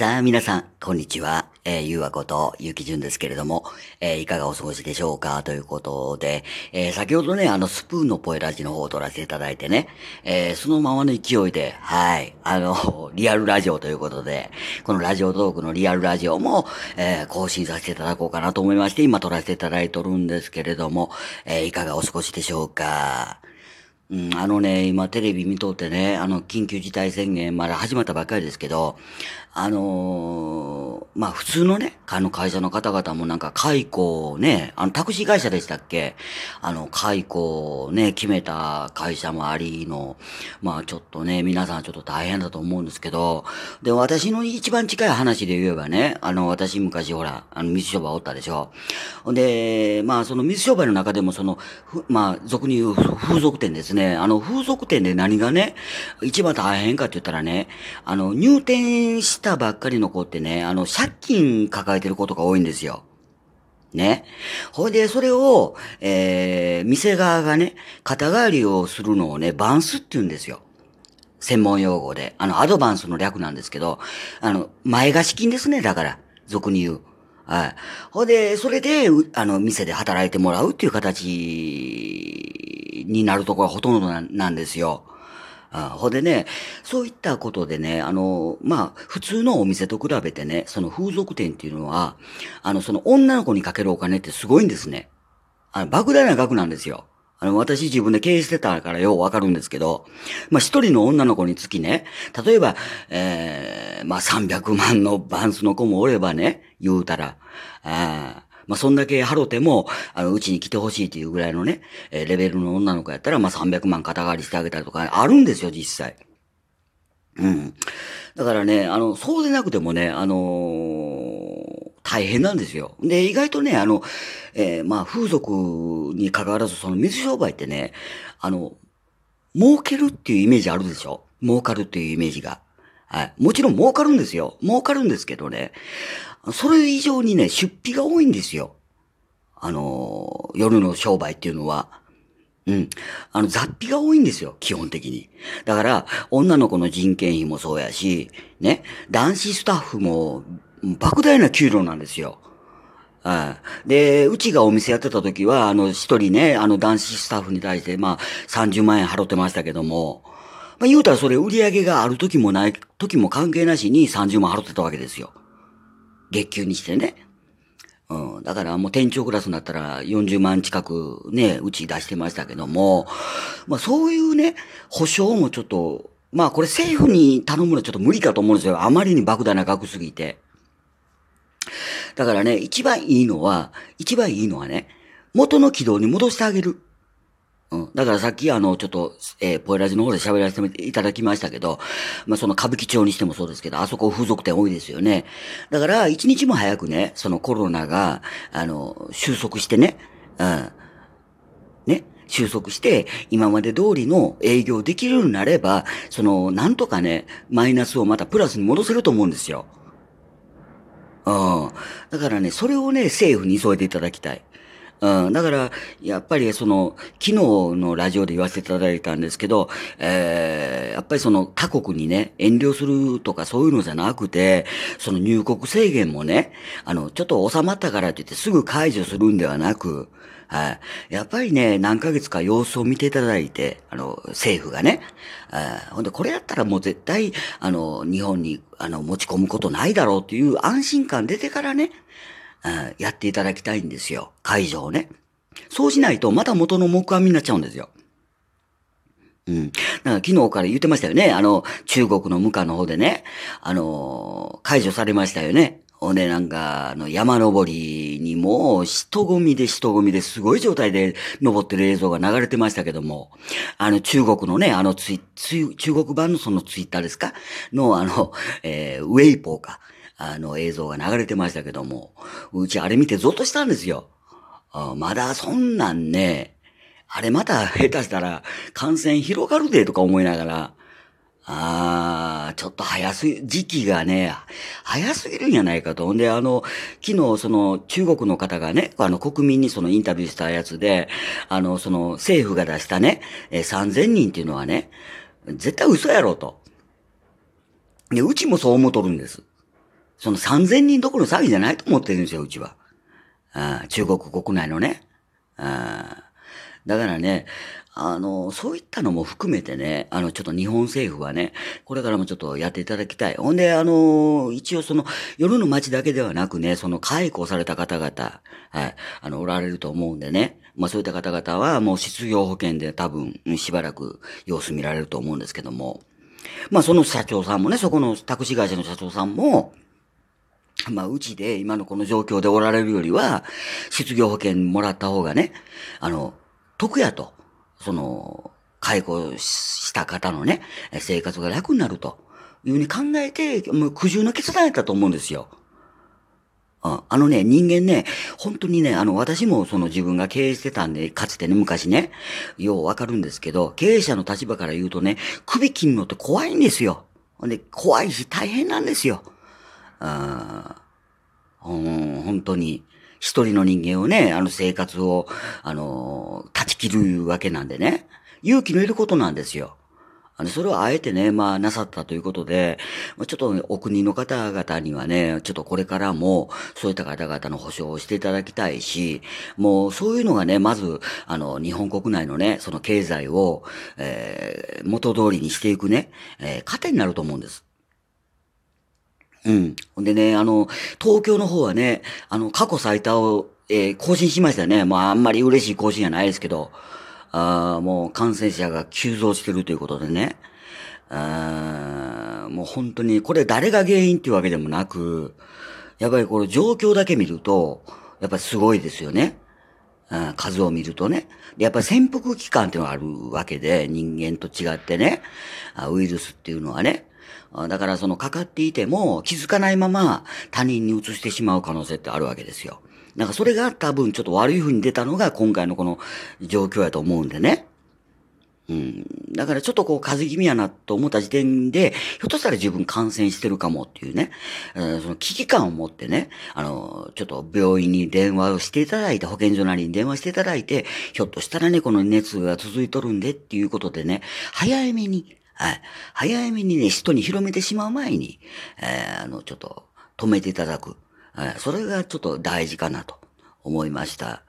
さあ、皆さん、こんにちは。えー、ゆうわこと、ゆきじゅんですけれども、えー、いかがお過ごしでしょうか？ということで、えー、先ほどね、あの、スプーンのポエラジの方を撮らせていただいてね、えー、そのままの勢いで、はい、あの、リアルラジオということで、このラジオトークのリアルラジオも、えー、更新させていただこうかなと思いまして、今撮らせていただいとるんですけれども、えー、いかがお過ごしでしょうか？うん、あのね、今テレビ見とってね、あの、緊急事態宣言まだ始まったばっかりですけど、あのー、まあ、普通のね、あの会社の方々もなんか解雇をね、あの、タクシー会社でしたっけ？あの、解雇をね、決めた会社もありの、まあ、ちょっとね、皆さんちょっと大変だと思うんですけど、で、私の一番近い話で言えばね、あの、私昔ほら、あの、水商売おったでしょ？で、まあ、その水商売の中でもその、まあ、俗に言う風俗店ですね。ねあの、風俗店で何がね、一番大変かって言ったらね、あの、入店したばっかりの子ってね、あの、借金抱えてる子とか多いんですよ。ね。ほいで、それを、えー、店側がね、肩代わりをするのをね、バンスって言うんですよ。専門用語で。あの、アドバンスの略なんですけど、あの、前貸金ですね、だから、俗に言う。はい。ほいで、それで、あの、店で働いてもらうっていう形になるところがほとんどなんですよ。あほでね、そういったことでね、あの、まあ、普通のお店と比べてね、その風俗店っていうのは、あの、その女の子にかけるお金ってすごいんですね。あの、莫大な額なんですよ。あの、私自分で経営してたからようわかるんですけど、まあ、一人の女の子につきね、例えば、ええー、まあ、300万のバンスの子もおればね、言うたら、あまあ、そんだけ払っても、あの、うちに来てほしいっていうぐらいのね、えー、レベルの女の子やったら、まあ、300万肩代わりしてあげたりとか、あるんですよ、実際。うん。だからね、あの、そうでなくてもね、あのー、大変なんですよ。で、意外とね、あの、えー、まあ、風俗に関わらず、その水商売ってね、あの、儲けるっていうイメージあるでしょ？儲かるっていうイメージが。はい。もちろん儲かるんですよ。儲かるんですけどね。それ以上にね、出費が多いんですよ。あの、夜の商売っていうのは。うん。あの、雑費が多いんですよ、基本的に。だから、女の子の人件費もそうやし、ね、男子スタッフも、莫大な給料なんですよ。はい。で、うちがお店やってた時は、あの、一人ね、あの男子スタッフに対して、まあ、30万円払ってましたけども、まあ、言うたらそれ売り上げがある時もない時も関係なしに30万払ってたわけですよ。月給にしてね。うん。だからもう店長クラスになったら40万近くね、うち出してましたけども、まあそういうね、保証もちょっと、まあこれ政府に頼むのはちょっと無理かと思うんですよ。あまりに莫大な額すぎて。だからね、一番いいのは、一番いいのはね、元の軌道に戻してあげる。だからさっきあの、ちょっと、えー、ポエラジの方で喋らせていただきましたけど、まあ、その歌舞伎町にしてもそうですけど、あそこ風俗店多いですよね。だから、一日も早くね、そのコロナが、あの、収束してね、うん。ね、収束して、今まで通りの営業できるようになれば、その、なんとかね、マイナスをまたプラスに戻せると思うんですよ。うん。だからね、それをね、政府に急いでいただきたい。うん。だから、やっぱりその、昨日のラジオで言わせていただいたんですけど、えー、やっぱりその他国にね、遠慮するとかそういうのじゃなくて、その入国制限もね、あの、ちょっと収まったからって言ってすぐ解除するんではなく、はい。やっぱりね、何ヶ月か様子を見ていただいて、あの、政府がね。ほんで、これやったらもう絶対、あの、日本に、あの、持ち込むことないだろうっていう安心感出てからね、やっていただきたいんですよ。会場をね。そうしないと、また元の木阿弥になっちゃうんですよ。うん。だか昨日から言ってましたよね。あの、中国の無価の方でね、あの、解除されましたよね。ほんで、なんか、あの、山登りにも、人混みで人混みですごい状態で登ってる映像が流れてましたけども、あの、中国のね、あのツイ、ツイ、中国版のそのツイッターですか？の、あの、えー、ウェイポーか。あの映像が流れてましたけども、うちあれ見てゾッとしたんですよ。まだそんなんね、あれまた下手したら感染広がるでとか思いながら、ああ、ちょっと早すぎ、時期がね、早すぎるんやないかと。んで、あの、昨日、その、中国の方がね、あの、国民にそのインタビューしたやつで、あの、その、政府が出したね、え3000人っていうのはね、絶対嘘やろと。で、うちもそう思っとるんです。その3000人どころの騒ぎじゃないと思ってるんですよ、うちは。あ中国国内のね。だからね、あの、そういったのも含めてね、あの、ちょっと日本政府はね、これからもちょっとやっていただきたい。ほんで、あの、一応その、夜の街だけではなくね、その解雇された方々、はい、あの、おられると思うんでね、まあそういった方々はもう失業保険で多分、しばらく様子見られると思うんですけども、まあその社長さんもね、そこのタクシー会社の社長さんも、まあ、うちで今のこの状況でおられるよりは、失業保険もらった方がね、あの、得やと。その、介護した方のね、生活が楽になるというふうに考えて、もう苦渋の決断やったと思うんですよ。あのね、人間ね、本当にね、あの、私もその自分が経営してたんで、かつてね、昔ね、ようわかるんですけど、経営者の立場から言うとね、首切るのって怖いんですよ。で、怖いし大変なんですよ。あ、本当に。一人の人間をね、あの生活を、あの、断ち切るわけなんでね。勇気のいることなんですよ。あの、それをあえてね、まあ、なさったということで、ちょっとお国の方々にはね、ちょっとこれからも、そういった方々の保障をしていただきたいし、もう、そういうのがね、まず、あの、日本国内のね、その経済を、えー、元通りにしていくね、えー、糧になると思うんです。うん。ほんでね、あの、東京の方はね、あの、過去最多を、えー、更新しましたね。まあ、あんまり嬉しい更新じゃないですけど、ああもう感染者が急増してるということでね。あもう本当に、これ誰が原因っていうわけでもなく、やっぱりこの状況だけ見ると、やっぱりすごいですよね。数を見るとね。やっぱり潜伏期間っていうのがあるわけで、人間と違ってね、ウイルスっていうのはね。だからそのかかっていても気づかないまま他人に移してしまう可能性ってあるわけですよ。なんかそれが多分ちょっと悪い風に出たのが今回のこの状況やと思うんでね。うん。だからちょっとこう風邪気味やなと思った時点で、ひょっとしたら自分感染してるかもっていうね、えー、その危機感を持ってね、あの、ちょっと病院に電話をしていただいて、保健所なりに電話していただいて、ひょっとしたらね、この熱が続いとるんでっていうことでね、早めに、はい。早めにね、人に広めてしまう前に、えー、あの、ちょっと止めていただく。はい。それがちょっと大事かなと思いました。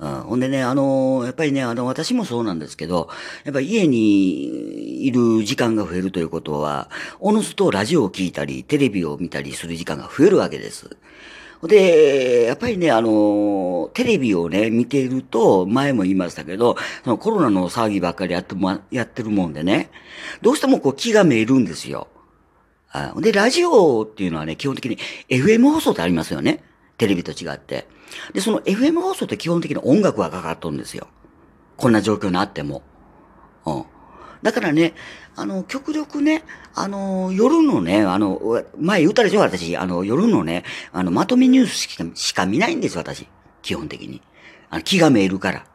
うん、ほんでね、あのー、やっぱりね、あの、私もそうなんですけど、やっぱり家にいる時間が増えるということは、おのずとラジオを聞いたり、テレビを見たりする時間が増えるわけです。で、やっぱりね、あの、テレビをね、見ていると、前も言いましたけど、そのコロナの騒ぎばっかりやっても、やってるもんでね、どうしてもこう気がめいるんですよ。で、ラジオっていうのはね、基本的に FM 放送ってありますよね。テレビと違って。で、その FM 放送って基本的に音楽がかかっとるんですよ。こんな状況になっても。うん。だからね、あの、極力ね、あの、夜のね、あの、前言ったでしょ、私。あの、夜のね、あの、まとめニュースしかしか見ないんですよ、私。基本的に。あの気がめいるから。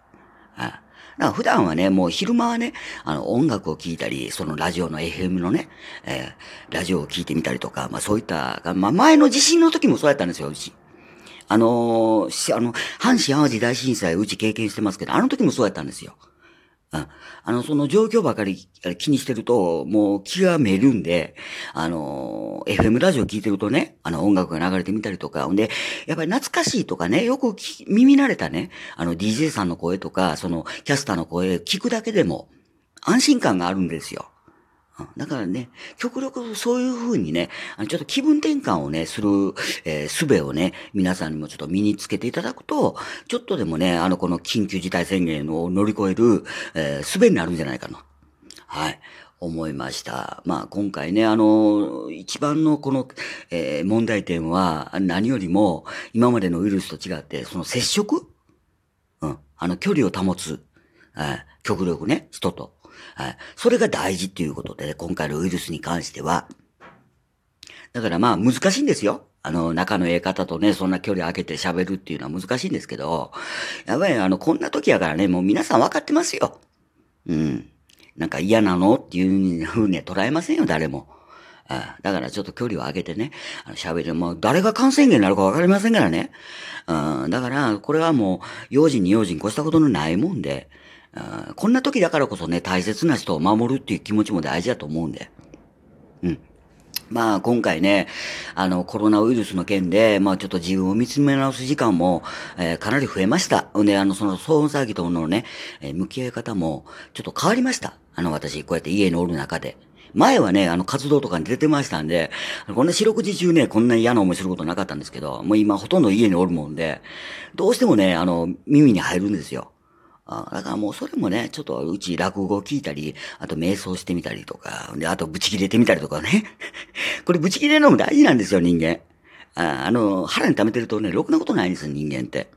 あだから普段はね、もう昼間はね、あの、音楽を聴いたり、そのラジオの FM のね、えー、ラジオを聴いてみたりとか、まあそういった、まあ前の地震の時もそうやったんですよ、うち。あのー、あの、阪神淡路大震災うち経験してますけど、あの時もそうやったんですよ。あの、その状況ばかり気にしてると、もう気がめるんで、あの、FM ラジオ聞いてるとね、あの音楽が流れてみたりとか、ほんで、やっぱり懐かしいとかね、よく耳慣れたね、あの DJ さんの声とか、そのキャスターの声聞くだけでも、安心感があるんですよ。だからね、極力そういう風にね、あのちょっと気分転換をね、する、えー、術をね、皆さんにもちょっと身につけていただくと、ちょっとでもね、あの、この緊急事態宣言を乗り越える、えー、術になるんじゃないかな。はい。思いました。まあ今回ね、あの、一番のこの、えー、問題点は何よりも今までのウイルスと違って、その接触？うん。あの距離を保つ。はい。極力ね、人と。はい。それが大事っていうことで、ね、今回のウイルスに関しては。だからまあ難しいんですよ。あの、仲のええ方とね、そんな距離空けて喋るっていうのは難しいんですけど、やっぱりあの、こんな時やからね、もう皆さん分かってますよ。うん。なんか嫌なのっていうふうには捉えませんよ、誰も。あだからちょっと距離を上げてね、喋る。もう誰が感染源になるか分かりませんからね。うん、だから、これはもう、用心に用心越したことのないもんで、こんな時だからこそね、大切な人を守るっていう気持ちも大事だと思うんで。うん。まあ今回ね、あのコロナウイルスの件で、まあちょっと自分を見つめ直す時間も、えーかなり増えました。で、あのその騒音騒ぎとのね、えー向き合い方もちょっと変わりました。あの私、こうやって家におる中で。前はね、あの活動とかに出てましたんで、こんな四六時中ね、こんな嫌な思いすることなかったんですけど、もう今ほとんど家におるもんで、どうしてもね、あの、耳に入るんですよ。あだからもうそれもね、ちょっとうち落語を聞いたり、あと瞑想してみたりとか、で、あとブチ切れてみたりとかね。これブチ切れるのも大事なんですよ、人間。ああの、腹に溜めてるとね、ろくなことないんですよ、人間って。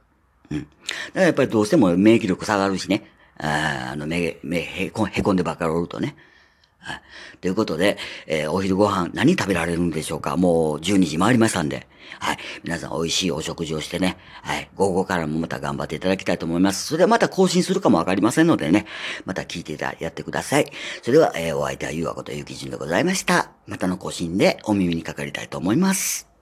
うん。だからやっぱりどうしても免疫力下がるしね。ああの、目、目、へこ、へこんでばっかりおるとね。はい。ということで、えーお昼ご飯何食べられるんでしょうか？もう12時回りましたんで。はい。皆さん美味しいお食事をしてね。はい。午後からもまた頑張っていただきたいと思います。それではまた更新するかもわかりませんのでね。また聞いていた、やってください。それでは、えーお相手はゆうわことゆうきじんでございました。またの更新でお耳にかかりたいと思います。